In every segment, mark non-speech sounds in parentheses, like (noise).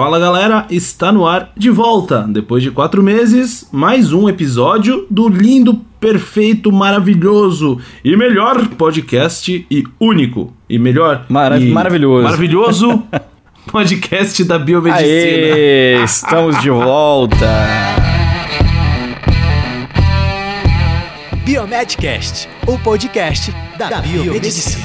Fala galera, está no ar de volta. Depois de quatro meses, mais um episódio do lindo, perfeito, maravilhoso e melhor podcast e único. E melhor. Mara e maravilhoso. Maravilhoso (laughs) podcast da biomedicina. Aê, estamos de volta. Biomedcast, o podcast da biomedicina.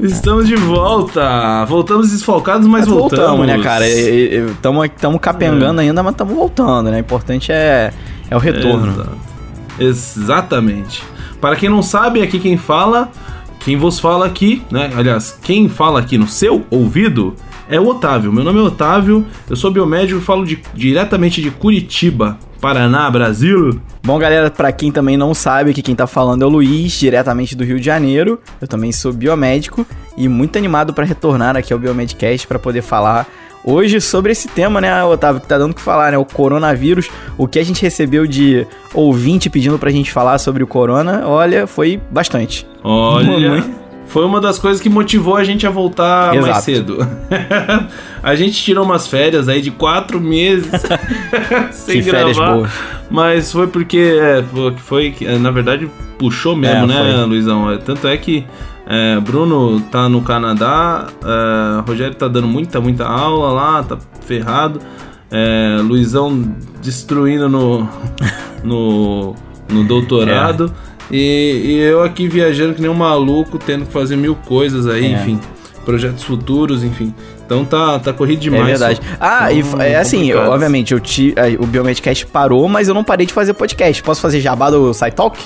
Estamos de volta. Voltamos desfalcados, mas voltamos. Voltamos, né, cara? Estamos capengando É. ainda, mas estamos voltando, né? O importante é, é o retorno. Exato. Exatamente. Para quem não sabe, aqui quem fala, quem vos fala aqui, né? Aliás, quem fala aqui no seu ouvido é o Otávio. Meu nome é Otávio, eu sou biomédico e falo de- diretamente de Curitiba, Paraná, Brasil. Bom, galera, pra quem também não sabe, que quem tá falando é o Luiz, diretamente do Rio de Janeiro. Eu também sou biomédico e muito animado pra retornar aqui ao Biomedcast pra poder falar hoje sobre esse tema, né, Otávio, que tá dando o que falar, né, o coronavírus. O que a gente recebeu de ouvinte pedindo pra gente falar sobre o corona, olha, foi bastante. Olha. Foi uma das coisas que motivou a gente a voltar mais Exato. cedo. (laughs) a gente tirou umas férias aí de quatro meses (laughs) sem Que férias gravar. boas. Mas foi porque é, foi, é, na verdade puxou mesmo, É, né, foi. Luizão? É, Tanto é que é, Bruno tá no Canadá, é, Rogério tá dando muita, muita aula lá, tá ferrado. É, Luizão destruindo no, (laughs) no, no doutorado. É. E, e eu aqui viajando que nem um maluco, tendo que fazer mil coisas aí, É. enfim. Projetos futuros, enfim. Então tá, tá corrido É demais. verdade. só. Ah, e Então, é assim, eu- obviamente, eu ti, eh, o Biomedcast parou, mas eu não parei de fazer podcast. Posso fazer jabá do SciTalk?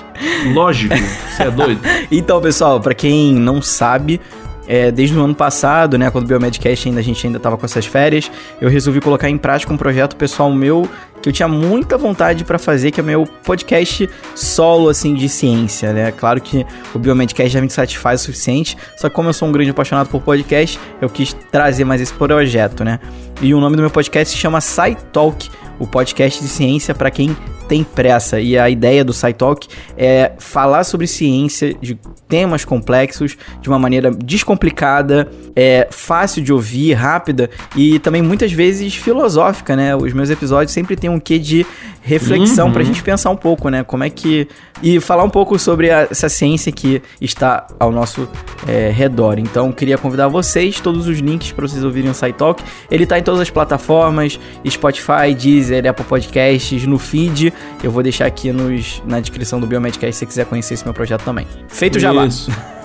Lógico, você é doido. (laughs) Então, pessoal, pra quem não sabe, é, desde o ano passado, né, quando o Biomedcast ainda a gente ainda tava com essas férias, eu resolvi colocar em prática um projeto pessoal meu que eu tinha muita vontade pra fazer, que é meu podcast solo assim de ciência, né? Claro que o Biomedcast já me satisfaz o suficiente, só que como eu sou um grande apaixonado por podcast, eu quis trazer mais esse projeto, né? E o nome do meu podcast se chama SciTalk, o podcast de ciência pra quem tem pressa. E a ideia do SciTalk é falar sobre ciência, de temas complexos, de uma maneira descomplicada, é fácil de ouvir, rápida e também muitas vezes filosófica, né? Os meus episódios sempre tem um quê de reflexão Uhum. pra gente pensar um pouco, né? Como é que. E falar um pouco sobre a- essa ciência que está ao nosso é, redor. Então, queria convidar vocês, todos os links para vocês ouvirem o SciTalk. Ele tá em todas as plataformas: Spotify, Deezer, Apple Podcasts, no feed. Eu vou deixar aqui nos, na descrição do Biomedcast se você quiser conhecer esse meu projeto também. Feito já lá. Isso. (laughs)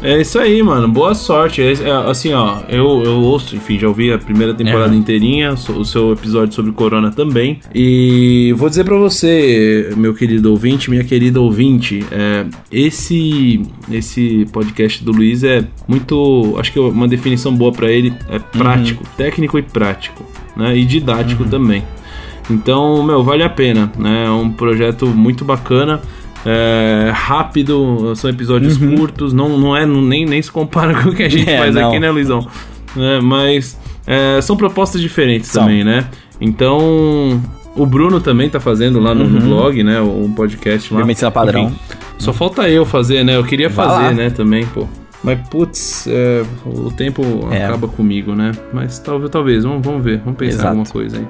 É isso aí, mano. Boa sorte. É, é, assim, ó, eu, eu ouço, enfim, já ouvi a primeira temporada É. inteirinha, o seu episódio sobre Corona também. E vou dizer pra você, meu querido ouvinte, minha querida ouvinte, é, esse esse podcast do Luiz é muito, acho que uma definição boa pra ele é prático, técnico e prático, né? E didático também. Então, meu, vale a pena, né? É um projeto muito bacana. É, rápido, são episódios curtos, não, não é nem, nem se compara (laughs) com o que a gente É, faz não. aqui, né, Luizão? É, mas é, são propostas diferentes São. também, né? Então, o Bruno também tá fazendo lá no, no blog, né? Um podcast lá. Biomedicina padrão. Enfim, só falta eu fazer, né? Eu queria Vai fazer, lá. né, também, pô. Mas, putz, é, o tempo É. acaba comigo, né? Mas talvez, talvez, vamos, vamos ver, vamos pensar Exato. alguma coisa aí.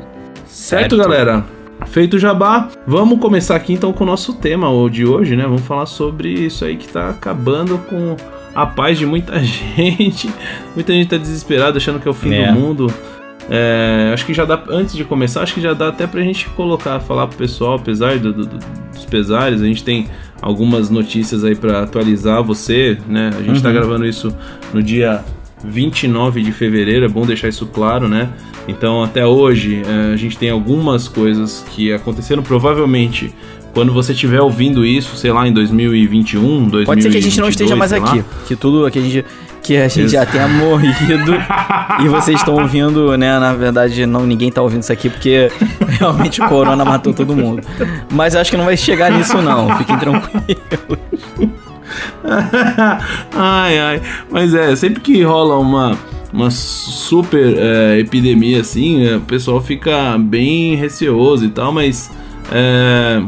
Certo, Certo. galera? Feito o jabá, vamos começar aqui então com o nosso tema de hoje, né? Vamos falar sobre isso aí que tá acabando com a paz de muita (laughs) gente. Muita gente tá desesperada, achando que é o fim É. do mundo. É, acho que já dá, antes de começar, acho que já dá até pra gente colocar, falar pro pessoal, apesar do- do- do- dos pesares, a gente tem algumas notícias aí pra atualizar você, né? A gente tá gravando isso no dia 29 de fevereiro, é bom deixar isso claro, né? Então, até hoje, é, a gente tem algumas coisas que aconteceram, provavelmente, quando você estiver ouvindo isso, sei lá, em 2021, 2022, Pode ser que a gente não esteja mais aqui. Que tudo que a gente. Que a gente já Ex- tenha morrido. e vocês estão ouvindo, né? Na verdade, não, ninguém tá ouvindo isso aqui porque (laughs) realmente o corona matou todo mundo. Mas eu acho que não vai chegar nisso, não. Fiquem tranquilos. (laughs) ai, ai. Mas é, sempre que rola uma, uma super é, epidemia assim, é, o pessoal fica bem receoso e tal, mas é,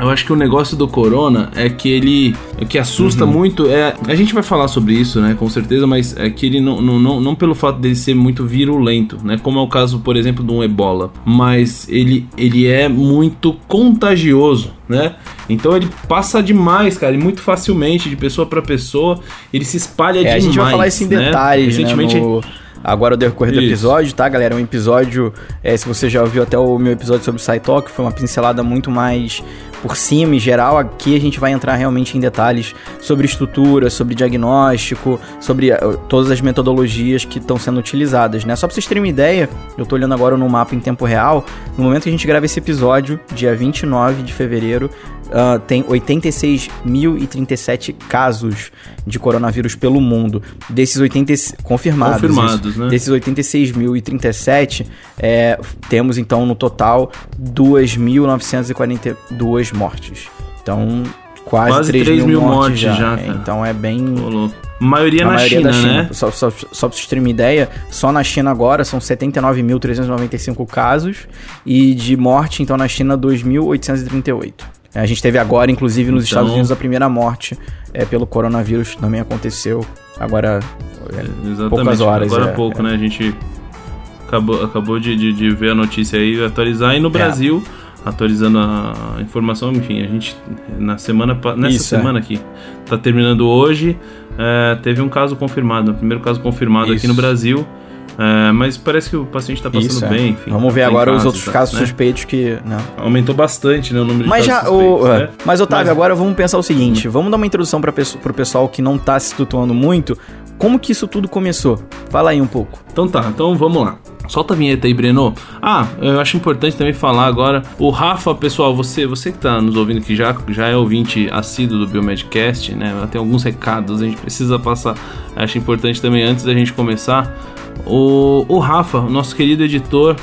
Eu acho que o negócio do corona é que ele. O que assusta Uhum. muito é. A gente vai falar sobre isso, né? Com certeza, mas é que ele não, não, não, não pelo fato dele ser muito virulento, né? Como é o caso, por exemplo, de um ebola. Mas ele, ele é muito contagioso, né? Então ele passa demais, cara, e muito facilmente, de pessoa para pessoa. Ele se espalha É, demais. a gente vai falar isso em né? detalhes, Recentemente. né, no- Agora o decorrer do Isso. episódio, tá, galera? É um episódio, é, se você já ouviu até o meu episódio sobre o SciTalk, foi uma pincelada muito mais por cima e geral. Aqui a gente vai entrar realmente em detalhes sobre estrutura, sobre diagnóstico, sobre eh, todas as metodologias que estão sendo utilizadas, né? Só pra vocês terem uma ideia, eu tô olhando agora no mapa em tempo real, no momento que a gente grava esse episódio, dia 29 de fevereiro, ah, tem 86.037 casos de coronavírus pelo mundo. Desses 80 e- confirmados. Confirmados, isso. né? Desses 86.037, é, temos então no total 2.942 mortes. Então, quase, Quase 3, 3 mil mil mortes, já. já, É, então é bem. Ô, louco. Maioria A na maioria China, China. né? Só, só, só pra vocês terem uma ideia, só na China agora são 79.395 casos e de morte, então, na China, 2.838. A gente teve agora, inclusive, nos Então- Estados Unidos, a primeira morte é, pelo coronavírus também aconteceu. Agora, é, Exatamente. poucas horas. Agora há é, pouco, é. né? A gente acabou, acabou de, de, de ver a notícia aí, atualizar. É. E no Brasil, atualizando a informação, enfim, a gente na semana nessa Isso, é. semana aqui, tá terminando hoje, é, teve um caso confirmado, o primeiro caso confirmado aqui Isso. no Brasil. É, mas parece que o paciente tá passando Isso, é. bem, enfim. Vamos ver tá agora os outros tá, casos né? suspeitos que. Não. Aumentou bastante, né, o número de Mas casos o, suspeitos, é, né? mas Otávio, Mas- agora vamos pensar o seguinte, vamos dar uma introdução para pro pessoal que não tá se situando muito. Como que isso tudo começou? Fala aí um pouco. Então tá, então vamos lá. Solta a vinheta aí, Breno. Ah, eu acho importante também falar agora. O Rafa, pessoal, você, você que tá nos ouvindo que já, já é ouvinte assíduo do Biomedcast, né? Tem alguns recados, a gente precisa passar. Acho importante também, antes da gente começar, o, o Rafa, o nosso querido editor,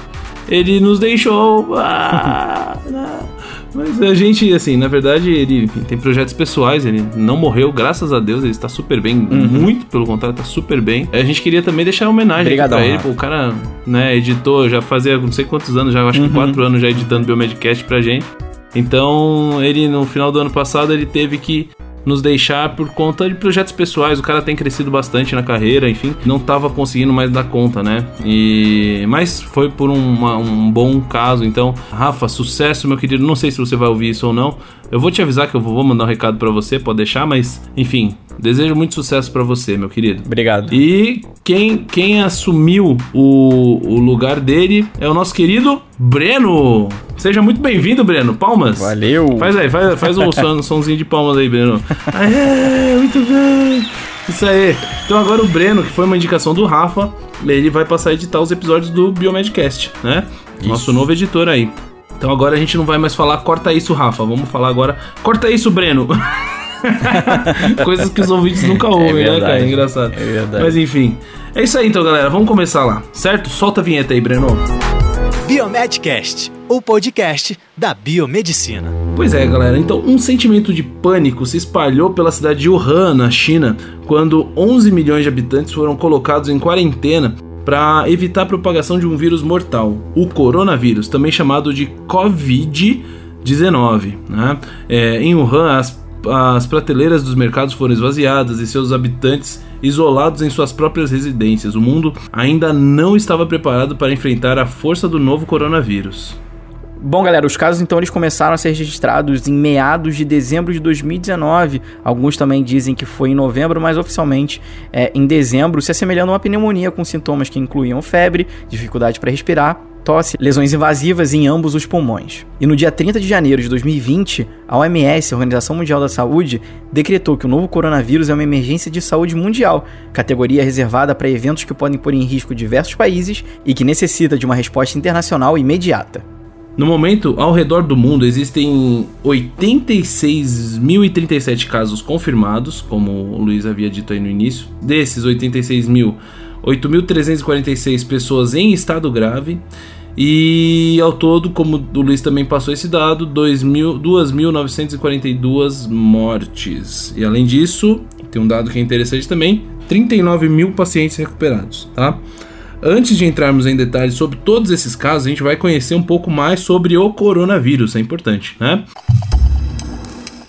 ele nos deixou. Ah, (laughs) não. Mas a gente, assim, na verdade, ele tem projetos pessoais, ele não morreu, graças a Deus, ele está super bem, muito pelo contrário, está super bem. A gente queria também deixar uma homenagem Obrigadão, pra ele, pô, o cara, né, editou, já fazia não sei quantos anos, já acho que quatro anos já editando Biomedcast pra gente. Então, ele no final do ano passado, ele teve que nos deixar por conta de projetos pessoais. O cara tem crescido bastante na carreira, enfim, não tava conseguindo mais dar conta, né? E mas foi por uma- um bom caso. Então, Rafa, sucesso, meu querido. Não sei se você vai ouvir isso ou não. Eu vou te avisar que eu vou mandar um recado pra você, pode deixar, mas enfim, desejo muito sucesso pra você, meu querido. Obrigado. E quem, quem assumiu o, o lugar dele é o nosso querido Breno. Seja muito bem-vindo, Breno. Palmas. Valeu. Faz aí, faz, faz um som, (laughs) somzinho de palmas aí, Breno. Aê, muito bem. Isso aí. Então agora o Breno, que foi uma indicação do Rafa, ele vai passar a editar os episódios do Biomedcast, né? Nosso novo editor aí. Então agora a gente não vai mais falar corta isso, Rafa. Vamos falar agora corta isso, Breno. (laughs) Coisas que os ouvintes nunca ouvem, né, cara? verdade. É engraçado. É verdade. Mas enfim. É isso aí então, galera. Vamos começar lá, certo? Solta a vinheta aí, Breno. Biomedcast, o podcast da biomedicina. Pois é, galera. Então, um sentimento de pânico se espalhou pela cidade de Wuhan, na China, quando 11 milhões de habitantes foram colocados em quarentena para evitar a propagação de um vírus mortal, o coronavírus, também chamado de Covid-19. Né? É, em Wuhan, as, as prateleiras dos mercados foram esvaziadas e seus habitantes isolados em suas próprias residências. O mundo ainda não estava preparado para enfrentar a força do novo coronavírus. Bom, galera, os casos então eles começaram a ser registrados em meados de dezembro de 2019. Alguns também dizem que foi em novembro, mas oficialmente é em dezembro, se assemelhando a uma pneumonia com sintomas que incluíam febre, dificuldade para respirar, tosse, lesões invasivas em ambos os pulmões. E no dia 30 de janeiro de 2020, a OMS, a Organização Mundial da Saúde, decretou que o novo coronavírus é uma emergência de saúde mundial, categoria reservada para eventos que podem pôr em risco diversos países e que necessita de uma resposta internacional imediata. No momento, ao redor do mundo existem 86.037 casos confirmados, como o Luiz havia dito aí no início. Desses 86 mil, 8.346 pessoas em estado grave. E ao todo, como o Luiz também passou esse dado, 2.000 2.942 mortes. E além disso, tem um dado que é interessante também: 39 mil pacientes recuperados, tá? Antes de entrarmos em detalhes sobre todos esses casos, a gente vai conhecer um pouco mais sobre o coronavírus, é importante, né?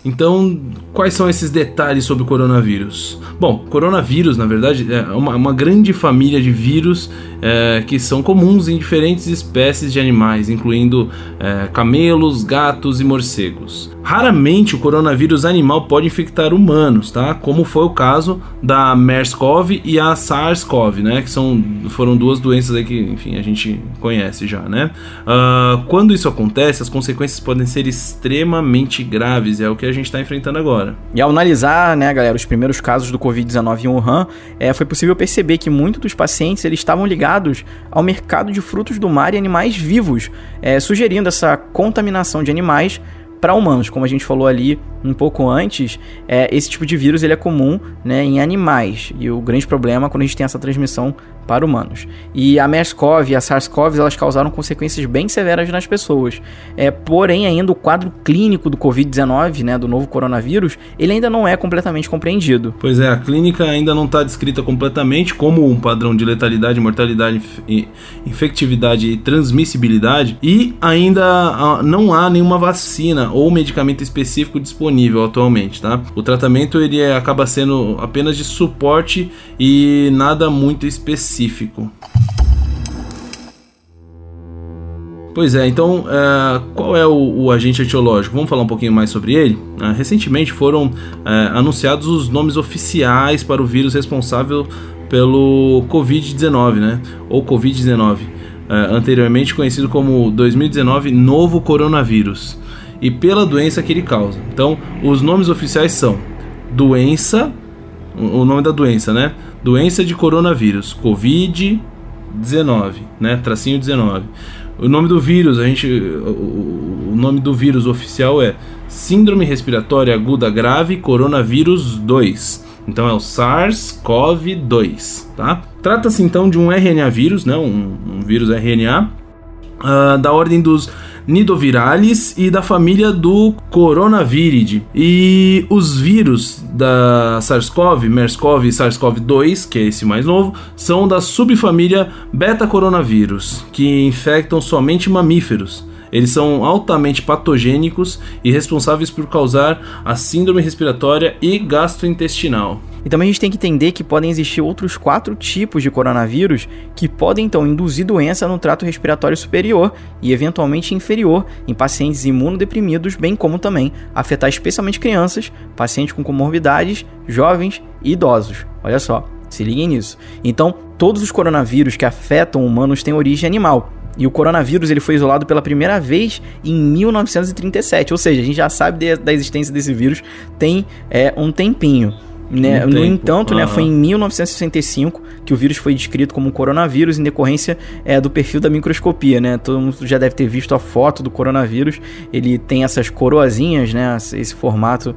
Então, quais são esses detalhes sobre o coronavírus? Bom, coronavírus, na verdade, é uma, uma grande família de vírus é, que são comuns em diferentes espécies de animais, incluindo é, camelos, gatos e morcegos. Raramente o coronavírus animal pode infectar humanos, tá? Como foi o caso da MERS-CoV e a SARS-CoV, né? Que são, foram duas doenças aí que, enfim, a gente conhece já, né? Uh, quando isso acontece, as consequências podem ser extremamente graves, é o que a gente está enfrentando agora. E ao analisar, né, galera, os primeiros casos do Covid-19 em Wuhan, é, foi possível perceber que muitos dos pacientes eles estavam ligados ao mercado de frutos do mar e animais vivos, é, sugerindo essa contaminação de animais para humanos, como a gente falou ali um pouco antes, é, esse tipo de vírus ele é comum né, em animais. E o grande problema é quando a gente tem essa transmissão para humanos. E a MERS-CoV e a SARS-CoV elas causaram consequências bem severas nas pessoas. É, porém, ainda o quadro clínico do Covid-19, né, do novo coronavírus, ele ainda não é completamente compreendido. Pois é, a clínica ainda não está descrita completamente como um padrão de letalidade, mortalidade, infectividade e transmissibilidade. E ainda não há nenhuma vacina ou medicamento específico disponível disponível atualmente, tá? O tratamento ele é, acaba sendo apenas de suporte e nada muito específico. Pois é, então uh, qual é o, o, agente etiológico? Vamos falar um pouquinho mais sobre ele? Uh, recentemente foram uh, anunciados os nomes oficiais para o vírus responsável pelo Covid-19, né? Ou Covid-19, anteriormente conhecido como 2019 novo coronavírus e pela doença que ele causa. Então, os nomes oficiais são doença, o nome da doença, né? Doença de coronavírus, COVID-19, né? Tracinho 19. O nome do vírus, a gente, o nome do vírus oficial é Síndrome Respiratória Aguda Grave Coronavírus 2. Então é o SARS-CoV-2, tá? Trata-se então de um RNA vírus, né? Um, um vírus RNA uh, da ordem dos Nidoviralis e da família do Coronaviridae. E os vírus da SARS-CoV, MERS-CoV e SARS-CoV-2, que é esse mais novo, são da subfamília beta-coronavírus, que infectam somente mamíferos. Eles são altamente patogênicos e responsáveis por causar a síndrome respiratória e gastrointestinal. E também a gente tem que entender que podem existir outros quatro tipos de coronavírus que podem então induzir doença no trato respiratório superior e eventualmente inferior em pacientes imunodeprimidos, bem como também afetar especialmente crianças, pacientes com comorbidades, jovens e idosos. Olha só, se liguem nisso. Então, todos os coronavírus que afetam humanos têm origem animal. E o coronavírus ele foi isolado pela primeira vez em 1937, ou seja, a gente já sabe de, da existência desse vírus tem é, um tempinho. Né? Um no entanto, uhum. né, foi em 1965 que o vírus foi descrito como um coronavírus em decorrência é, do perfil da microscopia. Né? Todo mundo já deve ter visto a foto do coronavírus. Ele tem essas coroazinhas, né, esse formato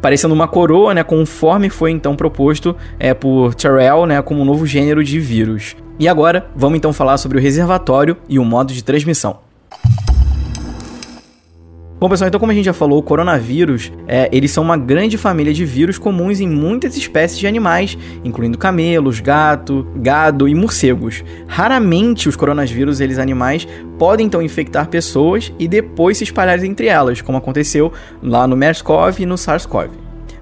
parecendo uma coroa, né, conforme foi então proposto é, por Terrell, né, como um novo gênero de vírus. E agora, vamos então falar sobre o reservatório e o modo de transmissão. Bom, pessoal, então como a gente já falou, o coronavírus, é, eles são uma grande família de vírus comuns em muitas espécies de animais, incluindo camelos, gato, gado e morcegos. Raramente os coronavírus, eles animais, podem então infectar pessoas e depois se espalhar entre elas, como aconteceu lá no MERS-CoV e no SARS-CoV.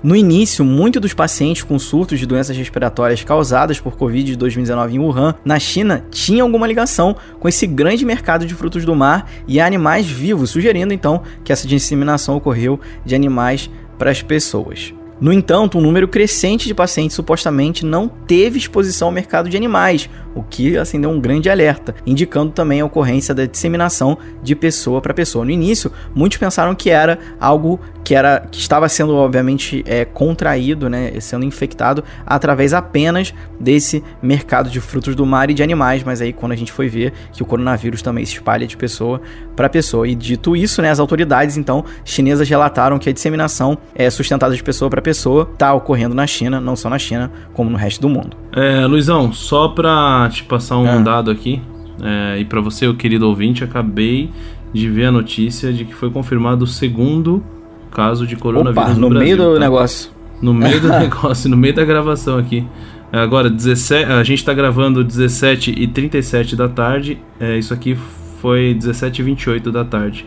No início, muitos dos pacientes com surtos de doenças respiratórias causadas por Covid de 2019 em Wuhan, na China, tinham alguma ligação com esse grande mercado de frutos do mar e animais vivos, sugerindo então que essa disseminação ocorreu de animais para as pessoas. No entanto, um número crescente de pacientes supostamente não teve exposição ao mercado de animais, o que acendeu um grande alerta, indicando também a ocorrência da disseminação de pessoa para pessoa. No início, muitos pensaram que era algo que era que estava sendo obviamente é, contraído, né, sendo infectado através apenas desse mercado de frutos do mar e de animais, mas aí quando a gente foi ver que o coronavírus também se espalha de pessoa para pessoa. E dito isso, né, as autoridades então chinesas relataram que a disseminação é sustentada de pessoa para pessoa está ocorrendo na China, não só na China, como no resto do mundo. É, Luizão, só para te passar um é. dado aqui, é, e para você, o querido ouvinte, acabei de ver a notícia de que foi confirmado o segundo caso de coronavírus Opa, no, no Brasil, meio do tá? negócio. No meio do (laughs) negócio, no meio da gravação aqui. Agora, 17, a gente está gravando 17 e 37 da tarde. É, isso aqui foi 17 e 28 da tarde.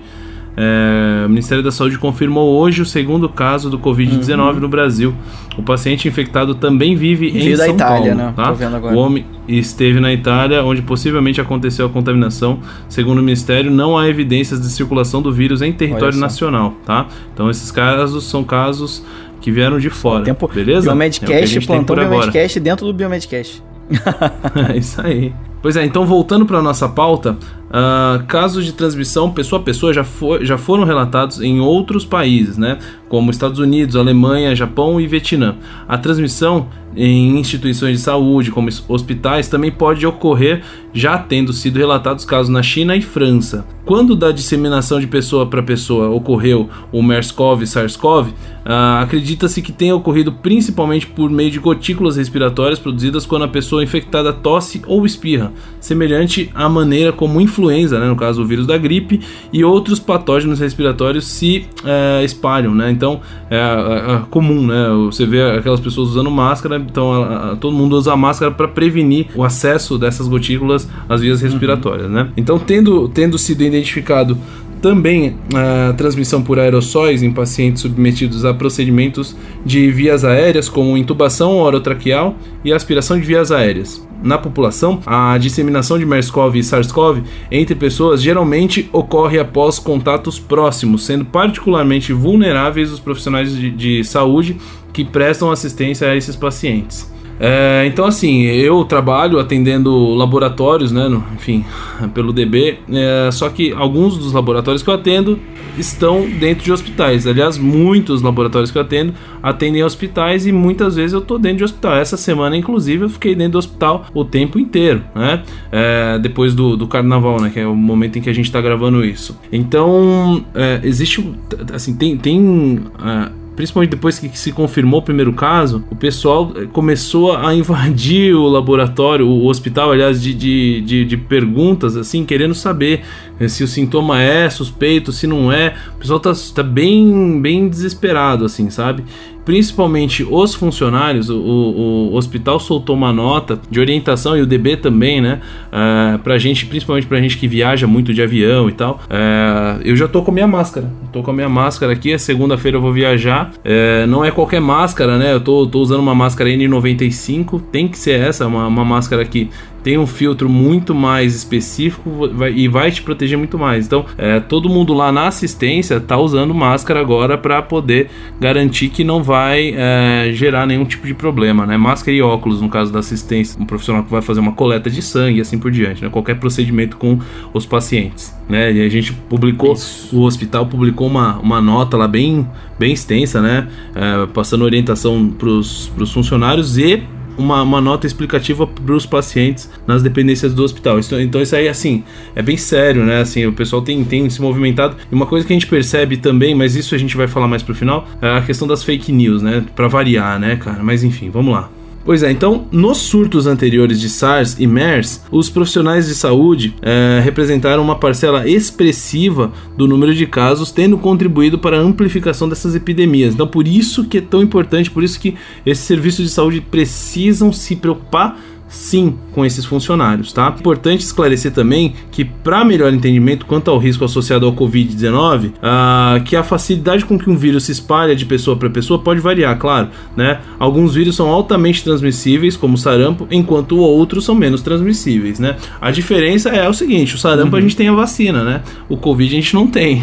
É, o Ministério da Saúde confirmou hoje o segundo caso do Covid-19 no Brasil. O paciente infectado também vive em Veio da São Itália, Paulo. né? Tá? Tô vendo agora. O homem esteve na Itália, onde possivelmente aconteceu a contaminação. Segundo o Ministério, não há evidências de circulação do vírus em território nacional, tá? Então esses casos são casos que vieram de fora, Tempo, beleza? É Biomedcast, tem plantão. Biomedcast dentro do Biomedcast. (laughs) É isso aí. Pois é, então voltando para nossa pauta, ah, casos de transmissão pessoa a pessoa já, for, já foram relatados em outros países, né? Como Estados Unidos, Alemanha, Japão e Vietnã. A transmissão em instituições de saúde, como hospitais, também pode ocorrer já tendo sido relatados casos na China e França. Quando da disseminação de pessoa para pessoa ocorreu o MERS-CoV e SARS-CoV, ah, acredita-se que tenha ocorrido principalmente por meio de gotículas respiratórias produzidas quando a pessoa infectada tosse ou espirra, semelhante à maneira como influenza, né, no caso o vírus da gripe, e outros patógenos respiratórios se eh, espalham, né? Então é, é- é comum, né? Você vê aquelas pessoas usando máscara, então a- a- todo mundo usa máscara para prevenir o acesso dessas gotículas às vias respiratórias, né? Então tendo tendo sido identificado também a transmissão por aerossóis em pacientes submetidos a procedimentos de vias aéreas, como intubação orotraqueal e aspiração de vias aéreas. Na população, a disseminação de MERS-CoV e SARS-CoV entre pessoas geralmente ocorre após contatos próximos, sendo particularmente vulneráveis os profissionais de, de saúde que prestam assistência a esses pacientes. É, então, assim, eu trabalho atendendo laboratórios, né? no- enfim, pelo DB. é, só que alguns dos laboratórios que eu atendo estão dentro de hospitais. Aliás, muitos laboratórios que eu atendo atendem hospitais e muitas vezes eu tô dentro de hospital. Essa semana, inclusive, eu fiquei dentro do hospital o tempo inteiro, né? É, depois do, do carnaval, né? Que é o momento em que a gente tá gravando isso. Então, é, existe, assim, tem. tem ah, principalmente depois que se confirmou o primeiro caso, o pessoal eh, começou a (laughs) invadir o laboratório, o hospital, aliás, de, de, de, de perguntas, assim, querendo saber eh, se o sintoma é suspeito, se não é. O pessoal tá, tá bem, bem desesperado, assim, sabe? Principalmente os funcionários, o, o, hospital soltou uma nota de orientação e o DB também, né? Uh, pra gente, principalmente pra gente que viaja muito de avião e tal. Eh, eu já tô com a minha máscara. Tô com a minha máscara aqui. Segunda-feira eu vou viajar. Eh, não é qualquer máscara, né? Eu tô, tô usando uma máscara N95. Tem que ser essa, uma, uma máscara que tem um filtro muito mais específico vai- e vai te proteger muito mais. Então, é, todo mundo lá na assistência tá usando máscara agora para poder garantir que não vai é, gerar nenhum tipo de problema, né? Máscara e óculos no caso da assistência, um profissional que vai fazer uma coleta de sangue e assim por diante, né? Qualquer procedimento com os pacientes, né? E a gente publicou, o hospital publicou uma, uma nota lá bem, bem extensa, né? É, passando orientação para os funcionários e uma, uma nota explicativa para os pacientes nas dependências do hospital. Isso- então isso aí, assim, é bem sério, né? Assim, o pessoal tem, tem se movimentado. E uma coisa que a gente percebe também, mas isso a gente vai falar mais pro final, é a questão das fake news, né? Para variar, né, cara? Mas enfim, vamos lá. Pois é, então, nos surtos anteriores de SARS e MERS, os profissionais de saúde eh, representaram uma parcela expressiva do número de casos, tendo contribuído para a amplificação dessas epidemias. Então, por isso que é tão importante, por isso que esses serviços de saúde precisam se preocupar sim com esses funcionários, tá? Importante esclarecer também que para melhor entendimento quanto ao risco associado ao COVID-19, ah, que a facilidade com que um vírus se espalha de pessoa para pessoa pode variar, claro, né? Alguns vírus são altamente transmissíveis, como o sarampo, enquanto outros são menos transmissíveis, né? A diferença é o seguinte, o sarampo a gente tem a vacina, né? O COVID a gente não tem.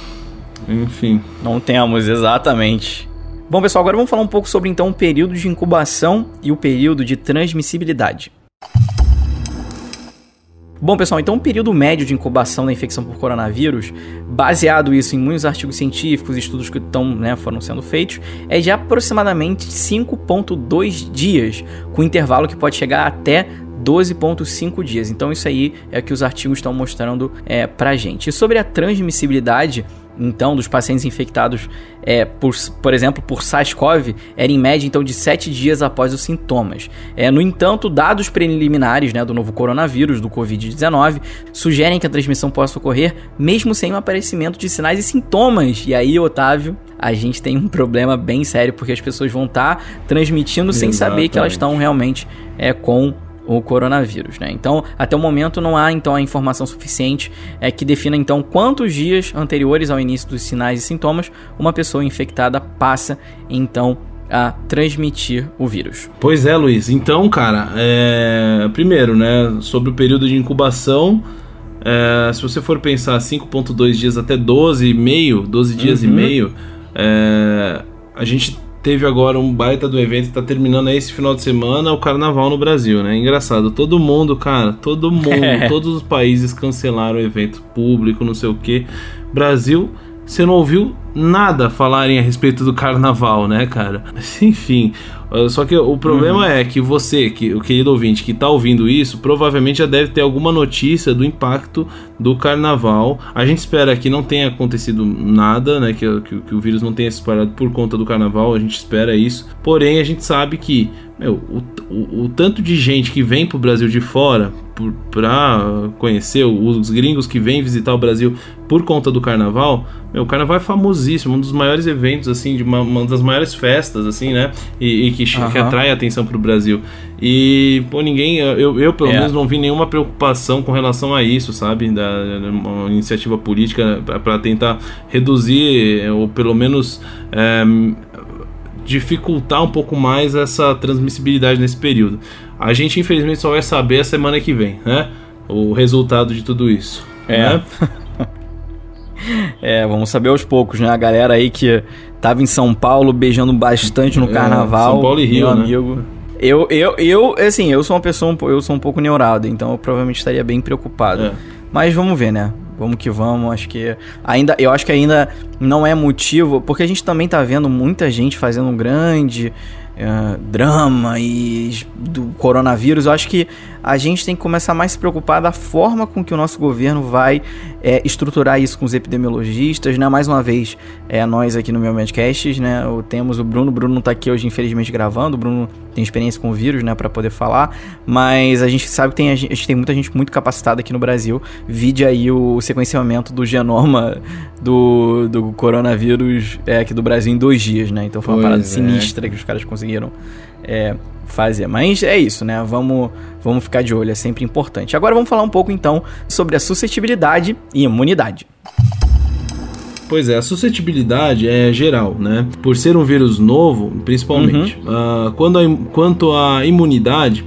(laughs) Enfim. Não temos, exatamente. Bom, pessoal, agora vamos falar um pouco sobre então o período de incubação e o período de transmissibilidade. Bom, pessoal, então o período médio de incubação da infecção por coronavírus, baseado isso em muitos artigos científicos, estudos que estão, né, foram sendo feitos, é de aproximadamente 5.2 dias, com intervalo que pode chegar até 12,5 dias. Então, isso aí é o que os artigos estão mostrando é, pra gente. E sobre a transmissibilidade, então, dos pacientes infectados, é, por, por exemplo, por SARS-CoV, era em média então de 7 dias após os sintomas. É, no entanto, dados preliminares né, do novo coronavírus, do Covid-19, sugerem que a transmissão possa ocorrer mesmo sem o aparecimento de sinais e sintomas. E aí, Otávio, a gente tem um problema bem sério, porque as pessoas vão estar transmitindo sem saber que elas Exatamente. estão realmente é, com o coronavírus, né? Então, até o momento não há então a informação suficiente é que defina então quantos dias anteriores ao início dos sinais e sintomas uma pessoa infectada passa então a transmitir o vírus. Pois é, Luiz. Então, cara, é... primeiro, né, sobre o período de incubação, é... se você for pensar 5.2 dias até 12,5, 12 dias uhum. e meio, é... a gente teve agora um baita do evento, está terminando aí esse final de semana o carnaval no Brasil, né? Engraçado, todo mundo, cara, todo mundo, (laughs) todos os países cancelaram o evento público, não sei o que. Brasil você não ouviu nada falarem a respeito do carnaval, né, cara? Mas, enfim, só que o problema uhum. é que você, que o querido ouvinte que tá ouvindo isso, provavelmente já deve ter alguma notícia do impacto do carnaval. A gente espera que não tenha acontecido nada, né, que, que, que o vírus não tenha se espalhado por conta do carnaval, a gente espera isso. Porém, a gente sabe que meu, o, o, o, tanto de gente que vem pro Brasil de fora por, pra conhecer os gringos que vêm visitar o Brasil por conta do carnaval, meu, o carnaval é famosíssimo, um dos maiores eventos, assim, de uma, uma das maiores festas, assim, né? E, e que, uhum. que atrai atenção pro Brasil. E, pô, ninguém, eu, eu pelo é. menos não vi nenhuma preocupação com relação a isso, sabe? Da uma iniciativa política para tentar reduzir, ou pelo menos. É, dificultar um pouco mais essa transmissibilidade nesse período. A gente infelizmente só vai saber a semana que vem, né? O resultado de tudo isso. É. Né? (laughs) é, vamos saber aos poucos, né? A galera aí que tava em São Paulo beijando bastante no é, carnaval. São Paulo e Rio, né? amigo. Eu, eu, eu, assim, eu sou uma pessoa, eu sou um pouco neurado, então eu provavelmente estaria bem preocupado. É. Mas vamos ver, né? Vamos que vamos, acho que ainda, eu acho que ainda não é motivo, porque a gente também tá vendo muita gente fazendo um grande uh, drama e do coronavírus. Eu acho que a gente tem que começar mais a se preocupar da forma com que o nosso governo vai é, estruturar isso com os epidemiologistas, né? Mais uma vez, é, nós aqui no meu Medcast, né? Temos o Bruno, o Bruno não tá aqui hoje, infelizmente, gravando. O Bruno tem experiência com o vírus, né? Para poder falar. Mas a gente sabe que tem, a gente tem muita gente muito capacitada aqui no Brasil. Vide aí o sequenciamento do genoma do, do coronavírus é, aqui do Brasil em dois dias, né? Então foi uma pois parada é. sinistra que os caras conseguiram é, fazer. Mas é isso, né? Vamos, vamos ficar de olho, é sempre importante. Agora vamos falar um pouco então sobre a suscetibilidade e imunidade. Pois é, a suscetibilidade é geral, né? Por ser um vírus novo, principalmente. Uhum. Uh, quando a, quanto à imunidade,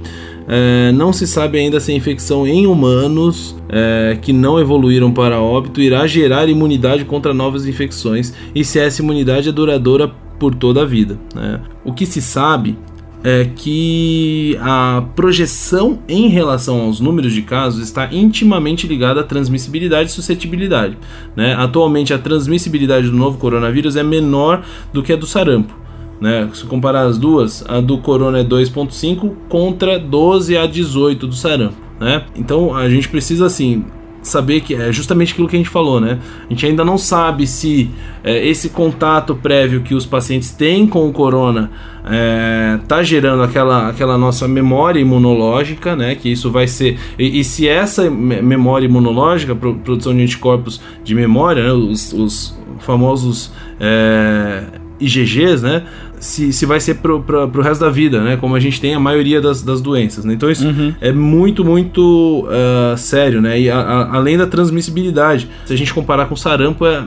é, não se sabe ainda se a infecção em humanos é, que não evoluíram para óbito irá gerar imunidade contra novas infecções e se essa imunidade é duradoura por toda a vida. Né? O que se sabe é que a projeção em relação aos números de casos está intimamente ligada à transmissibilidade e suscetibilidade. Né? Atualmente, a transmissibilidade do novo coronavírus é menor do que a do sarampo. Né? Se comparar as duas, a do corona é 2,5 contra 12 a 18 do sarampo. Né? Então a gente precisa assim saber que é justamente aquilo que a gente falou, né? A gente ainda não sabe se é, esse contato prévio que os pacientes têm com o corona é, tá gerando aquela, aquela nossa memória imunológica, né? Que isso vai ser. E, e se essa memória imunológica, produção de anticorpos de memória, né? os, os famosos é, IgGs, né? se, se vai ser pro, pro, pro resto da vida, né? Como a gente tem a maioria das, das doenças, né? Então isso uhum. é muito, muito uh, sério, né? E a, a, além da transmissibilidade, se a gente comparar com sarampo, é,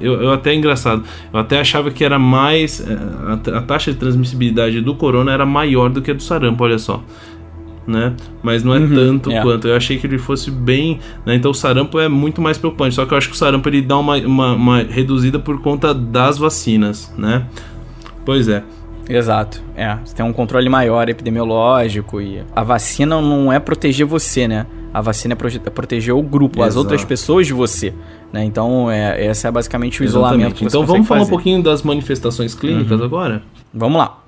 eu, eu até é engraçado, eu até achava que era mais, eh, a, a taxa de transmissibilidade do corona era maior do que a do sarampo, olha só. Né? Mas não é uhum, tanto é. quanto. Eu achei que ele fosse bem. Né? Então o sarampo é muito mais preocupante. Só que eu acho que o sarampo ele dá uma, uma, uma reduzida por conta das vacinas, né? Pois é. Exato. É, você tem um controle maior epidemiológico e a vacina não é proteger você, né? A vacina é, é proteger o grupo, Exato. as outras pessoas de você. Né? Então, é, esse é basicamente o Exatamente. isolamento. então, vamos falar fazer. um pouquinho das manifestações clínicas uhum. agora? Vamos lá.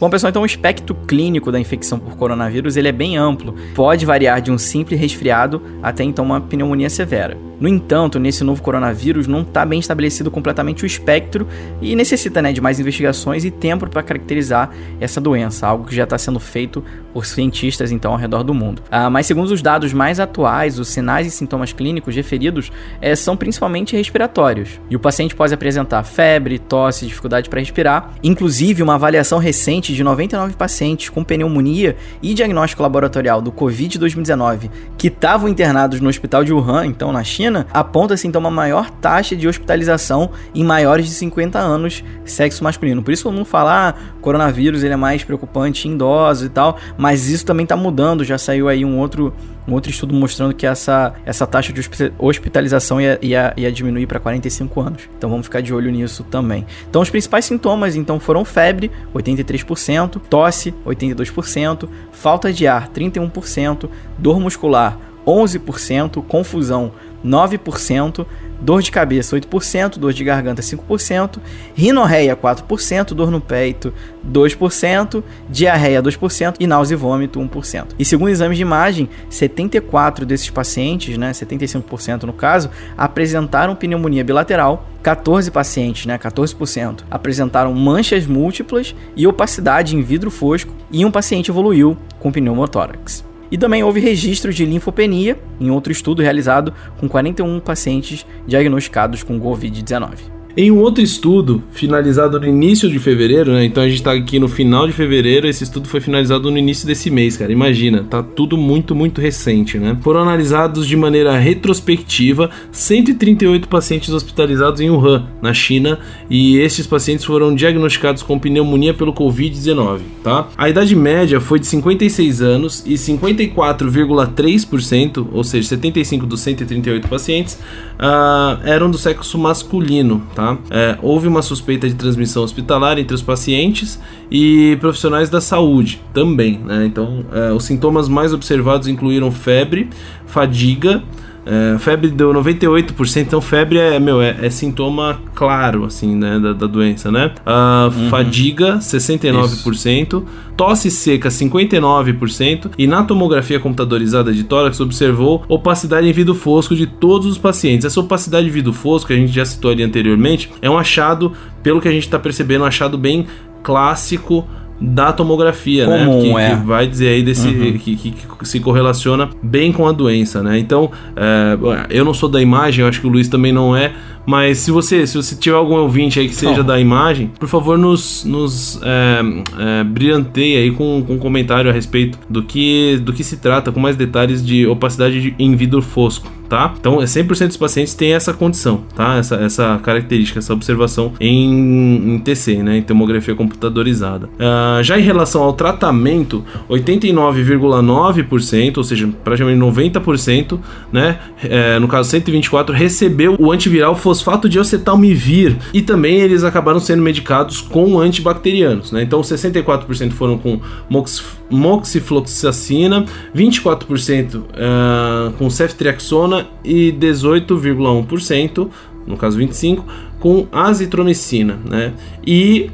Bom, pessoal, então o espectro clínico da infecção por coronavírus ele é bem amplo. Pode variar de um simples resfriado até então uma pneumonia severa. No entanto, nesse novo coronavírus não está bem estabelecido completamente o espectro e necessita né, de mais investigações e tempo para caracterizar essa doença, algo que já está sendo feito por cientistas então ao redor do mundo. Ah, mas segundo os dados mais atuais, os sinais e sintomas clínicos referidos é, são principalmente respiratórios. E o paciente pode apresentar febre, tosse, dificuldade para respirar. Inclusive, uma avaliação recente de 99 pacientes com pneumonia e diagnóstico laboratorial do Covid 2019 que estavam internados no hospital de Wuhan, então na China, aponta-se então uma maior taxa de hospitalização em maiores de 50 anos sexo masculino. Por isso, todo mundo fala, ah, coronavírus ele é mais preocupante em idosos e tal, mas isso também está mudando. Já saiu aí um outro, um outro estudo mostrando que essa, essa taxa de hospitalização ia, ia, ia diminuir para 45 anos. Então vamos ficar de olho nisso também. Então os principais sintomas então foram febre, 83%, tosse, 82%, falta de ar, 31%, dor muscular, 11%, confusão, 9%, dor de cabeça 8%, dor de garganta 5%, rinorreia 4%, dor no peito 2%, diarreia 2% e náusea e vômito 1%. E segundo exames de imagem, 74 desses pacientes, né, 75% no caso, apresentaram pneumonia bilateral, 14 pacientes, né, 14%, apresentaram manchas múltiplas e opacidade em vidro fosco e um paciente evoluiu com pneumotórax. E também houve registro de linfopenia em outro estudo realizado com 41 pacientes diagnosticados com Covid-19. Em um outro estudo, finalizado no início de fevereiro, né? Então a gente tá aqui no final de fevereiro, esse estudo foi finalizado no início desse mês, cara. Imagina, tá tudo muito, muito recente, né? Foram analisados de maneira retrospectiva 138 pacientes hospitalizados em Wuhan, na China, e estes pacientes foram diagnosticados com pneumonia pelo Covid-19, tá? A idade média foi de 56 anos e 54,3%, ou seja, 75 dos 138 pacientes, uh, eram do sexo masculino, tá? Tá? É, houve uma suspeita de transmissão hospitalar entre os pacientes e profissionais da saúde também. Né? Então, é, os sintomas mais observados incluíram febre, fadiga, é, febre deu 98%, então febre é, meu, é, é sintoma claro, assim, né, da, da doença, né? Uh, uhum. Fadiga, 69%, Isso. tosse seca, 59%, e na tomografia computadorizada de tórax observou opacidade em vidro fosco de todos os pacientes. Essa opacidade de vidro fosco, que a gente já citou ali anteriormente, é um achado, pelo que a gente está percebendo, um achado bem clássico da tomografia, né? Comum, né? Que, é. que, vai dizer aí desse uhum. que, que, que, se correlaciona bem com a doença, né? Então, é, eu não sou da imagem, eu acho que o Luiz também não é, mas se você, se você tiver algum ouvinte aí que seja da imagem, por favor, nos, nos é, é, brilhanteie aí com, com um comentário a respeito do que, do que se trata, com mais detalhes de opacidade em vidro fosco, tá? Então, 100% é dos pacientes têm essa condição, tá? Essa, essa característica, essa observação em, em TC, né? Em tomografia computadorizada. Uh, já em relação ao tratamento, 89,9%, ou seja, praticamente 90%, né? É, no caso 124, recebeu o antiviral fosco fosfato de acetalmivir e também eles acabaram sendo medicados com antibacterianos, né? Então 64% foram com mox, moxifloxacina, 24% uh, com ceftriaxona e 18,1%, no caso 25, com azitromicina, né? E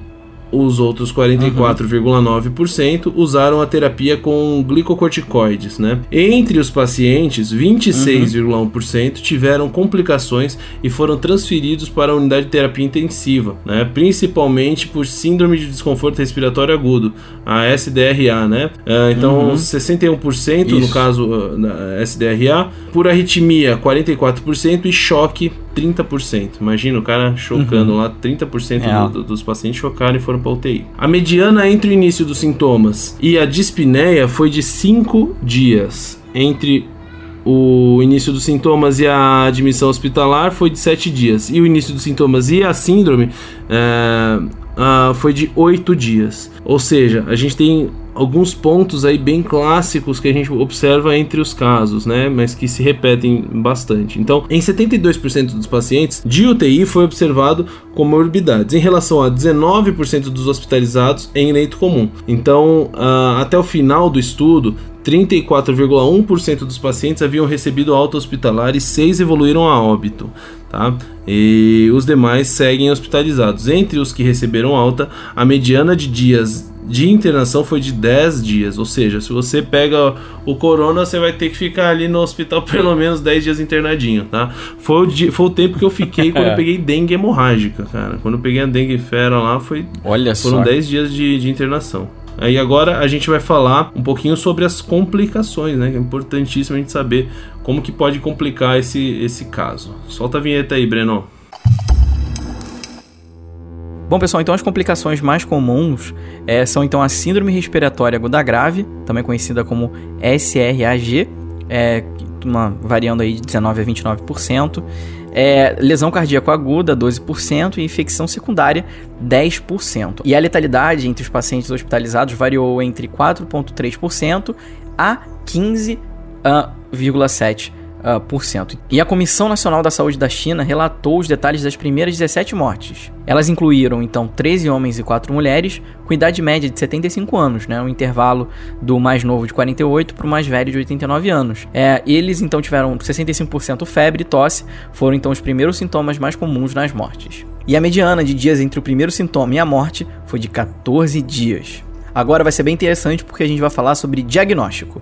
os outros 44,9% uhum. usaram a terapia com glicocorticoides, né? Entre os pacientes, 26,1% uhum. tiveram complicações e foram transferidos para a unidade de terapia intensiva, né? Principalmente por síndrome de desconforto respiratório agudo, a SDRA, né? Uh, então, uhum. 61% Isso. no caso uh, SDRA, por arritmia 44% e choque 30%. Imagina o cara chocando uhum. lá, 30% é. do, do, dos pacientes chocaram e foram para UTI. A mediana entre o início dos sintomas e a dispneia foi de 5 dias. Entre o início dos sintomas e a admissão hospitalar foi de 7 dias. E o início dos sintomas e a síndrome é, foi de 8 dias. Ou seja, a gente tem alguns pontos aí bem clássicos que a gente observa entre os casos, né, mas que se repetem bastante. Então, em 72% dos pacientes de UTI foi observado comorbidades, em relação a 19% dos hospitalizados em leito comum. Então, uh, até o final do estudo, 34,1% dos pacientes haviam recebido alta hospitalar e 6 evoluíram a óbito. Tá? E os demais seguem hospitalizados. Entre os que receberam alta, a mediana de dias de internação foi de 10 dias. Ou seja, se você pega o corona, você vai ter que ficar ali no hospital (laughs) pelo menos 10 dias internadinho, tá? Foi o, dia, foi o tempo que eu fiquei quando eu (laughs) peguei dengue hemorrágica, cara. Quando eu peguei a dengue fera lá, foi, Olha foram só. 10 dias de, de internação. Aí agora a gente vai falar um pouquinho sobre as complicações, né? Que é importantíssimo a gente saber como que pode complicar esse, esse caso. Solta a vinheta aí, Breno. Bom, pessoal, então as complicações mais comuns é, são então a síndrome respiratória aguda grave, também conhecida como SRAG, é, uma variando aí de 19 a 29%, é, lesão cardíaca aguda 12% e infecção secundária 10%. E a letalidade entre os pacientes hospitalizados variou entre 4,3% a 15,7%. Cento. E a Comissão Nacional da Saúde da China relatou os detalhes das primeiras 17 mortes. Elas incluíram, então, 13 homens e 4 mulheres, com idade média de 75 anos, né? Um intervalo do mais novo de 48 para o mais velho de 89 anos. É, eles, então, tiveram 65% febre e tosse, foram, então, os primeiros sintomas mais comuns nas mortes. E a mediana de dias entre o primeiro sintoma e a morte foi de 14 dias. Agora vai ser bem interessante porque a gente vai falar sobre diagnóstico.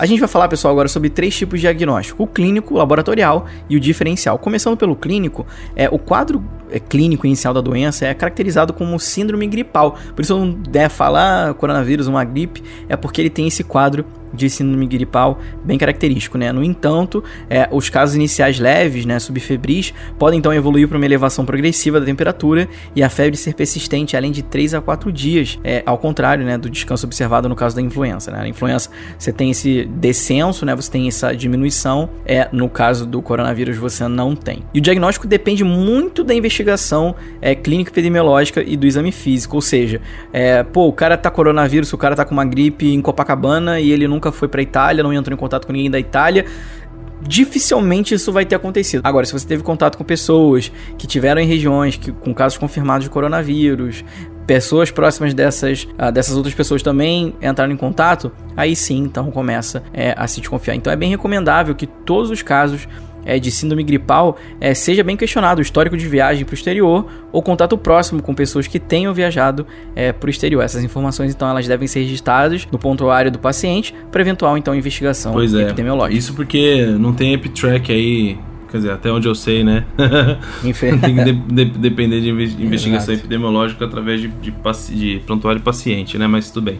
A gente vai falar, pessoal, agora sobre três tipos de diagnóstico: o clínico, o laboratorial e o diferencial. Começando pelo clínico, é, o quadro é, clínico inicial da doença é caracterizado como síndrome gripal. Por isso, não der falar coronavírus, uma gripe, é porque ele tem esse quadro de síndrome gripal bem característico, né? No entanto, é, os casos iniciais leves, né, subfebris, podem então evoluir para uma elevação progressiva da temperatura e a febre ser persistente além de 3 a 4 dias, é, ao contrário, né, do descanso observado no caso da influenza, né? Na influenza você tem esse descenso, né, você tem essa diminuição, é, no caso do coronavírus você não tem. E o diagnóstico depende muito da investigação é, clínica epidemiológica e do exame físico, ou seja, é, pô, o cara tá coronavírus, o cara tá com uma gripe em Copacabana e ele não nunca foi para Itália, não entrou em contato com ninguém da Itália, dificilmente isso vai ter acontecido. Agora, se você teve contato com pessoas que tiveram em regiões que, com casos confirmados de coronavírus, pessoas próximas dessas, uh, dessas outras pessoas também entraram em contato, aí sim, então começa é, a se desconfiar. Então é bem recomendável que todos os casos é, de síndrome gripal é, seja bem questionado o histórico de viagem para o exterior ou contato próximo com pessoas que tenham viajado é, para o exterior. Essas informações, então, elas devem ser registradas no pontuário do paciente para eventual, então, investigação pois é. epidemiológica. Isso porque não tem EpiTrack aí quer dizer, até onde eu sei, né? (laughs) Tem que de, de, depender de investigação Exato. epidemiológica através de, de, de, prontuário paciente, né? Mas tudo bem.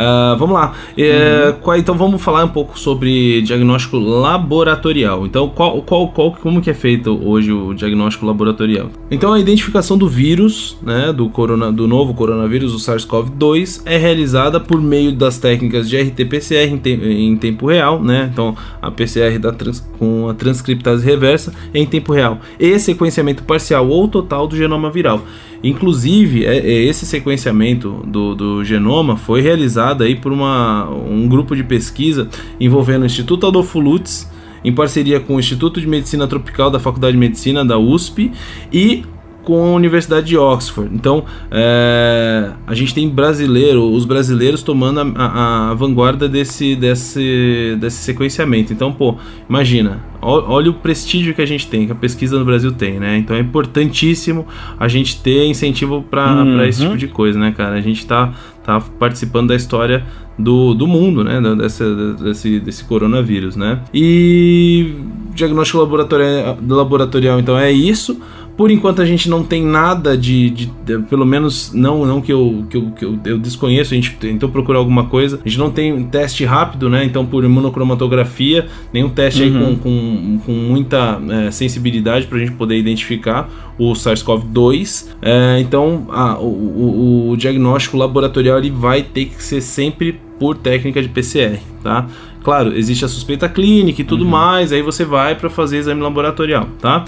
Uh, vamos lá. É, uhum. qual, então vamos falar um pouco sobre diagnóstico laboratorial. Então, qual, qual, qual, como que é feito hoje o diagnóstico laboratorial? Então, a identificação do vírus, né, do, corona, do novo coronavírus, o SARS-CoV-2, é realizada por meio das técnicas de RT-PCR em, te, em, tempo real, né? Então, a PCR da trans, com a transcriptase reversa em tempo real e sequenciamento parcial ou total do genoma viral. Inclusive, é, é, esse sequenciamento do, do, genoma foi realizado aí por uma, um grupo de pesquisa envolvendo o Instituto Adolfo Lutz, em parceria com o Instituto de Medicina Tropical da Faculdade de Medicina da USP e com a Universidade de Oxford. Então, é, a gente tem brasileiro, os brasileiros tomando a, a, a, vanguarda desse, desse, desse sequenciamento. Então, pô, imagina, olha o prestígio que a gente tem, que a pesquisa no Brasil tem, né? Então é importantíssimo a gente ter incentivo para uhum. esse tipo de coisa, né, cara? A gente tá, tá participando da história do, do mundo, né? Dessa, desse, desse coronavírus, né? E diagnóstico laboratorial, laboratorial então é isso. Por enquanto a gente não tem nada de, de, de, pelo menos não não que eu, que, eu, que eu, eu, desconheço, a gente tentou procurar alguma coisa. A gente não tem teste rápido, né? Então por imunocromatografia, nenhum teste uhum. aí com, com, com muita é, sensibilidade para a gente poder identificar o SARS-CoV-2. É, então a, o, o, o diagnóstico laboratorial ele vai ter que ser sempre por técnica de PCR, tá? Claro, existe a suspeita clínica e tudo uhum. mais, aí você vai para fazer exame laboratorial, tá?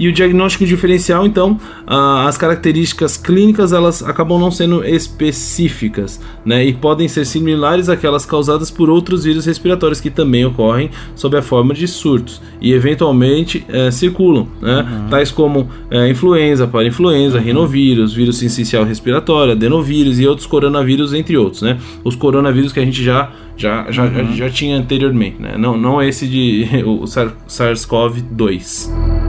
E o diagnóstico diferencial, então, uh, as características clínicas elas acabam não sendo específicas, né? E podem ser similares àquelas causadas por outros vírus respiratórios que também ocorrem sob a forma de surtos e eventualmente uh, circulam, né? Uhum. Tais como uh, influenza, parainfluenza, uhum. rinovírus, vírus sincicial respiratório, adenovírus e outros coronavírus, entre outros, né? Os coronavírus que a gente já já, já, uhum. já, já tinha anteriormente, né? Não, não esse de (laughs) o SARS-CoV-2.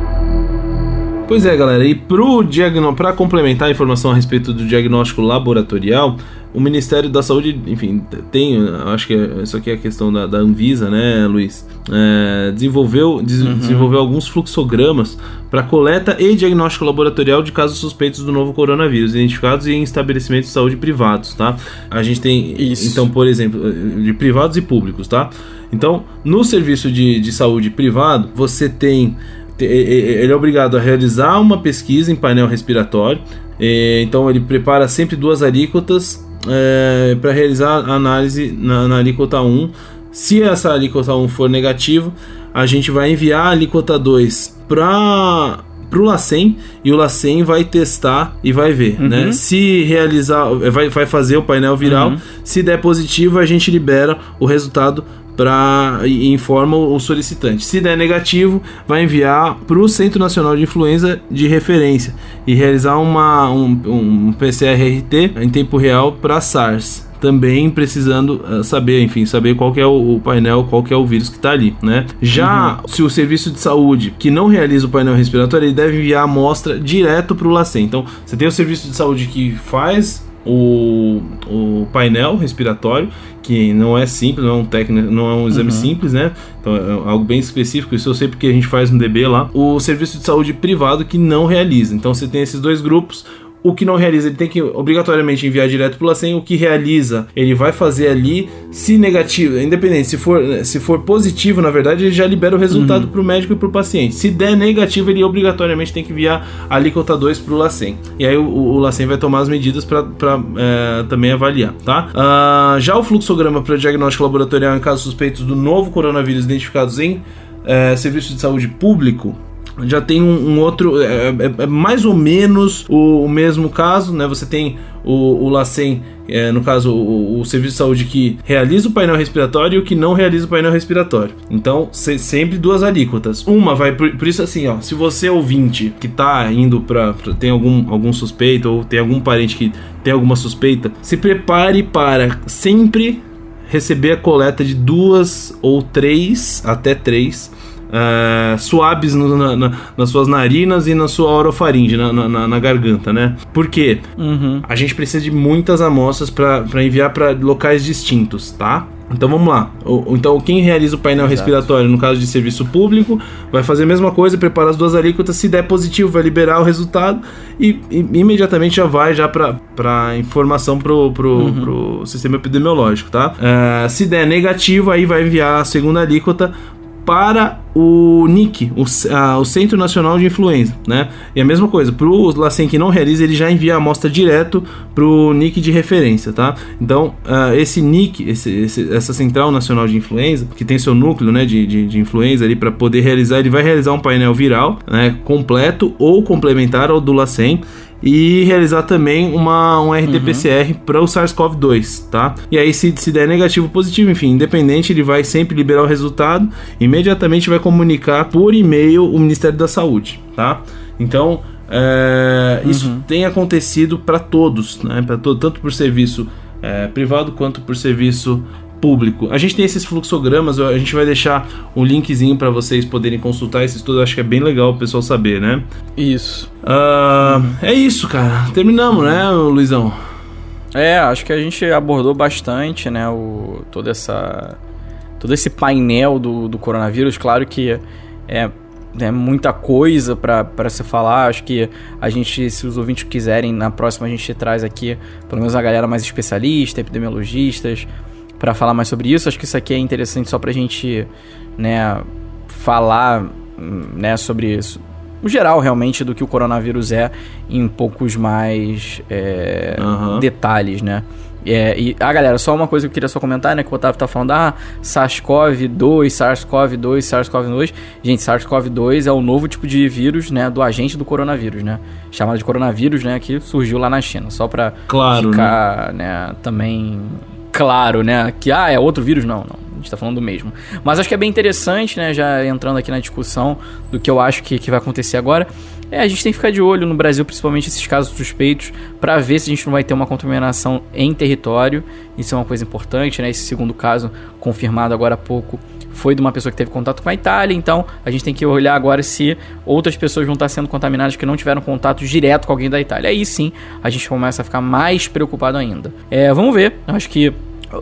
Pois é, galera, e para complementar a informação a respeito do diagnóstico laboratorial, o Ministério da Saúde, enfim, tem, acho que isso aqui é a questão da, da Anvisa, né, Luiz? É, desenvolveu, des, uhum. desenvolveu alguns fluxogramas para coleta e diagnóstico laboratorial de casos suspeitos do novo coronavírus, identificados em estabelecimentos de saúde privados, tá? A gente tem, isso. então, por exemplo, de privados e públicos, tá? Então, no serviço de, de saúde privado, você tem ele é obrigado a realizar uma pesquisa em painel respiratório. Então ele prepara sempre duas alíquotas é, para realizar a análise na, na, alíquota 1. Se essa alíquota 1 for negativa, a gente vai enviar a alíquota 2 para o LACEN e o LACEN vai testar e vai ver, uhum. né? Se realizar, vai, vai fazer o painel viral, uhum. se der positivo, a gente libera o resultado para informa o solicitante. Se der negativo, vai enviar para o Centro Nacional de Influenza de referência e realizar uma, um, um PCR-RT em tempo real para SARS também precisando uh, saber, enfim, saber qual é o, o, painel, qual é o vírus que está ali, né? Já uhum. se o serviço de saúde que não realiza o painel respiratório, ele deve enviar a amostra direto para o LACEN. Então, você tem o serviço de saúde que faz o, o painel respiratório, que não é simples, não é um técnico, não é um exame uhum. simples, né? Então é algo bem específico, isso eu sei porque a gente faz no DB lá. O serviço de saúde privado que não realiza. Então você tem esses dois grupos, o que não realiza, ele tem que obrigatoriamente enviar direto para o LACEN. O que realiza, ele vai fazer ali. Se negativo, independente, se for, se for positivo, na verdade, ele já libera o resultado uhum. para o médico e para o paciente. Se der negativo, ele obrigatoriamente tem que enviar a alíquota 2 para o LACEN. E aí o, o LACEN vai tomar as medidas para é, também avaliar, tá? Uh, já o fluxograma para diagnóstico laboratorial em casos suspeitos do novo coronavírus identificados em é, serviço de saúde público já tem um, um outro, é, é, é, mais ou menos o, o, mesmo caso, né? Você tem o, o LACEN, é, no caso o, o, serviço de saúde que realiza o painel respiratório e o que não realiza o painel respiratório. Então, se, sempre duas alíquotas. Uma vai, por, por, isso assim, ó, se você é ouvinte que tá indo para tem algum, algum suspeito ou tem algum parente que tem alguma suspeita, se prepare para sempre receber a coleta de duas ou três, até três uh, suaves no, na, na, nas suas narinas e na sua orofaringe, na, na, na garganta, né? Por quê? Uhum. A gente precisa de muitas amostras para enviar para locais distintos, tá? Então vamos lá. então quem realiza o painel Exato. respiratório no caso de serviço público vai fazer a mesma coisa, prepara as duas alíquotas, se der positivo vai liberar o resultado e, e imediatamente já vai já para informação pro, pro, uhum. pro sistema epidemiológico, tá? Uh, se der negativo aí vai enviar a segunda alíquota para o NIC, o, a, o Centro Nacional de Influenza, né? E a mesma coisa, para o LACEN que não realiza, ele já envia a amostra direto para o NIC de referência, tá? Então, uh, esse NIC, esse, esse, essa Central Nacional de Influenza, que tem seu núcleo, né, de, de, de influenza ali para poder realizar, ele vai realizar um painel viral, né, completo ou complementar ao do LACEN e realizar também uma, um RT-PCR uhum. para o SARS-CoV-2, tá? E aí, se, se der negativo ou positivo, enfim, independente, ele vai sempre liberar o resultado, imediatamente vai comunicar por e-mail o Ministério da Saúde, tá? Então, é, uhum. isso tem acontecido para todos, né? Pra todo, tanto por serviço é, privado quanto por serviço público. A gente tem esses fluxogramas, a gente vai deixar um linkzinho para vocês poderem consultar esse estudo, acho que é bem legal o pessoal saber, né? Isso. Uh, é isso, cara. Terminamos, né, Luizão? É, acho que a gente abordou bastante, né, o, toda essa, todo esse painel do, do coronavírus. Claro que é, é muita coisa para se falar. Acho que a gente, se os ouvintes quiserem, na próxima a gente traz aqui pelo menos a galera mais especialista, epidemiologistas, para falar mais sobre isso. Acho que isso aqui é interessante só pra gente, né, falar, né, sobre isso. O geral, realmente, do que o coronavírus é em poucos mais é, uhum. detalhes, né? É, e, ah, galera, só uma coisa que eu queria só comentar, né? Que o Otávio tá falando, ah, SARS-CoV-2, SARS-CoV-2, SARS-CoV-2. Gente, SARS-CoV-2 é o novo tipo de vírus, né? Do agente do coronavírus, né? Chamado de coronavírus, né? Que surgiu lá na China. Só pra claro, ficar, né? né também claro, né? Que, ah, é outro vírus. Não, não. A gente tá falando do mesmo. Mas acho que é bem interessante, né? Já entrando aqui na discussão do que eu acho que, que vai acontecer agora. É, a gente tem que ficar de olho no Brasil, principalmente esses casos suspeitos, para ver se a gente não vai ter uma contaminação em território. Isso é uma coisa importante, né? Esse segundo caso, confirmado agora há pouco, foi de uma pessoa que teve contato com a Itália, então a gente tem que olhar agora se outras pessoas vão estar sendo contaminadas que não tiveram contato direto com alguém da Itália. Aí sim a gente começa a ficar mais preocupado ainda. É, vamos ver, acho que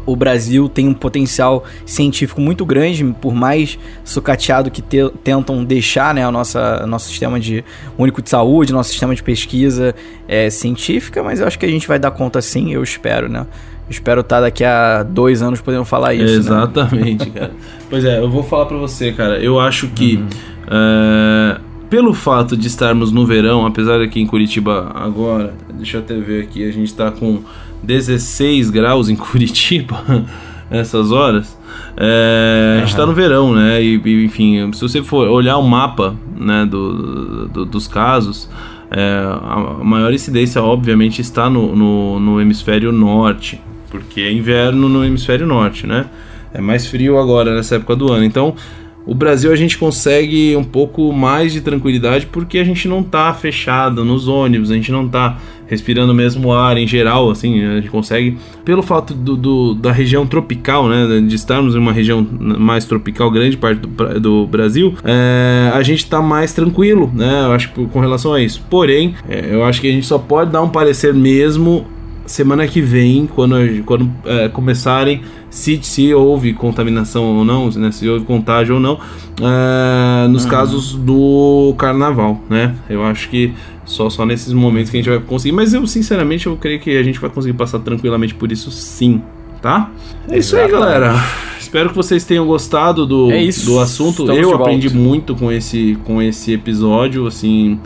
o Brasil tem um potencial científico muito grande, por mais sucateado que te, tentam deixar né, o nossa, nosso sistema de único de saúde, nosso sistema de pesquisa é, científica, mas eu acho que a gente vai dar conta sim, eu espero, né? espero estar daqui a dois anos podendo falar isso. Né? Exatamente, né? (laughs) cara. Pois é, eu vou falar para você, cara. Eu acho que uhum. é, pelo fato de estarmos no verão, apesar de aqui em Curitiba agora, deixa eu até ver aqui, a gente tá com 16 graus em (laughs) Curitiba essas horas. É, uhum. A gente tá no verão, né? E, enfim, se você for olhar o mapa né, do, do dos casos, é, a maior incidência, obviamente, está no, no, no, hemisfério norte, porque é inverno no hemisfério norte, né? É mais frio agora nessa época do ano. Então, o Brasil a gente consegue um pouco mais de tranquilidade porque a gente não tá fechado nos ônibus, a gente não tá respirando o mesmo ar em geral, assim, a gente consegue, pelo fato do, do, da região tropical, né, de estarmos em uma região mais tropical, grande parte do, do Brasil, é, a gente tá mais tranquilo, né, eu acho com relação a isso. Porém, é, eu acho que a gente só pode dar um parecer mesmo semana que vem, quando, quando é, começarem, se, se houve contaminação ou não, né, se houve contágio ou não, é, nos uhum. casos do carnaval, né? Eu acho que só, só nesses momentos que a gente vai conseguir, mas eu sinceramente eu creio que a gente vai conseguir passar tranquilamente por isso sim, tá? É isso aí, galera. Espero que vocês tenham gostado do, é do assunto. Estamos eu aprendi muito com esse, com esse episódio, assim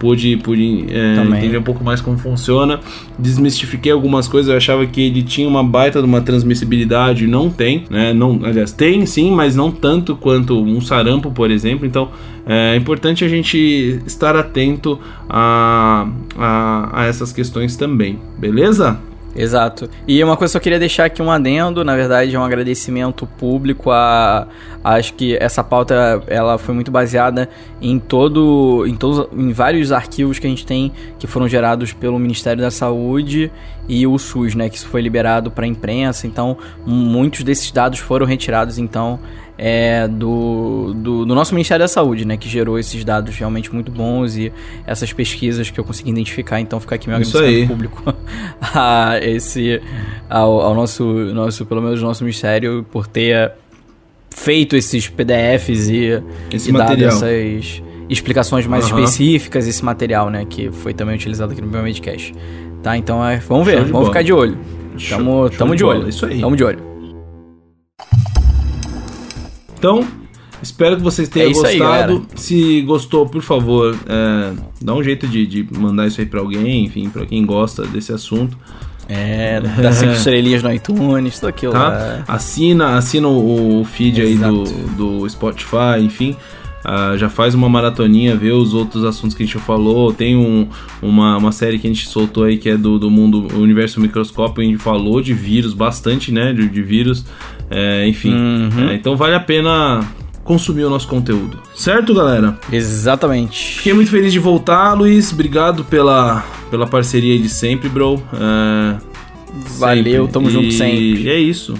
pude, pude é, entender um pouco mais como funciona. Desmistifiquei algumas coisas, eu achava que ele tinha uma baita de uma transmissibilidade, não tem, né? Não, aliás, tem sim, mas não tanto quanto um sarampo, por exemplo. Então é importante a gente estar atento a, a, a essas questões também, beleza? Exato. E uma coisa que eu queria deixar aqui um adendo, na verdade, é um agradecimento público a, acho que essa pauta ela foi muito baseada em todo em todos em vários arquivos que a gente tem que foram gerados pelo Ministério da Saúde e o SUS, né, que isso foi liberado para a imprensa. Então, muitos desses dados foram retirados então é, do, do, do, nosso Ministério da Saúde, né? Que gerou esses dados realmente muito bons e essas pesquisas que eu consegui identificar. Então fica aqui meu agradecimento público (laughs) a esse, ao, ao, nosso, nosso, pelo menos nosso Ministério, por ter feito esses PDFs e, esse e dado essas explicações mais uhum. específicas, esse material, né? Que foi também utilizado aqui no Biomedcast. Tá, então é, vamos ver, vamos bola. ficar de olho. Tamo, tamo de, de olho. Isso aí. Tamo de olho. Então, espero que vocês tenham é gostado. Aí, Se gostou, por favor, é, dá um jeito de, de mandar isso aí pra alguém, enfim, pra quem gosta desse assunto. É, dá cinco (laughs) estrelinhas no iTunes, tudo aquilo tá? lá. Assina, assina o feed Exato. aí do, do Spotify, enfim. Uh, já faz uma maratoninha, vê os outros assuntos que a gente falou. Tem um, uma, uma série que a gente soltou aí que é do, do mundo, o universo microscópio, a gente falou de vírus, bastante, né? De, de vírus. É, enfim, uhum. é, então vale a pena consumir o nosso conteúdo. Certo, galera? Exatamente. Fiquei muito feliz de voltar, Luiz. Obrigado pela, pela parceria de sempre, bro. É, Valeu, sempre. tamo e junto sempre. E é isso.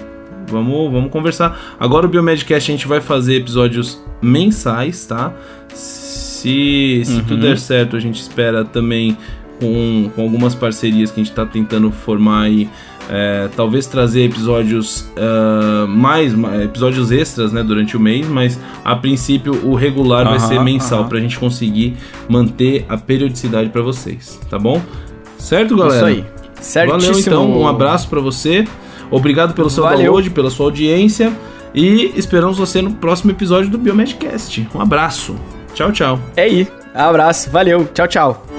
Vamos, vamos conversar. Agora o Biomedcast a gente vai fazer episódios mensais, tá? Se, se uhum. tudo der certo, a gente espera também com, com algumas parcerias que a gente está tentando formar aí é, talvez trazer episódios uh, mais episódios extras né, durante o mês, mas a princípio o regular vai ser mensal para a gente conseguir manter a periodicidade para vocês, tá bom? Certo, galera? Isso aí. Certíssimo. Valeu então, um abraço para você. Obrigado pelo seu Valeu. download, pela sua audiência e esperamos você no próximo episódio do Biomedcast. Um abraço. Tchau, tchau. É aí. Abraço. Valeu. Tchau, tchau.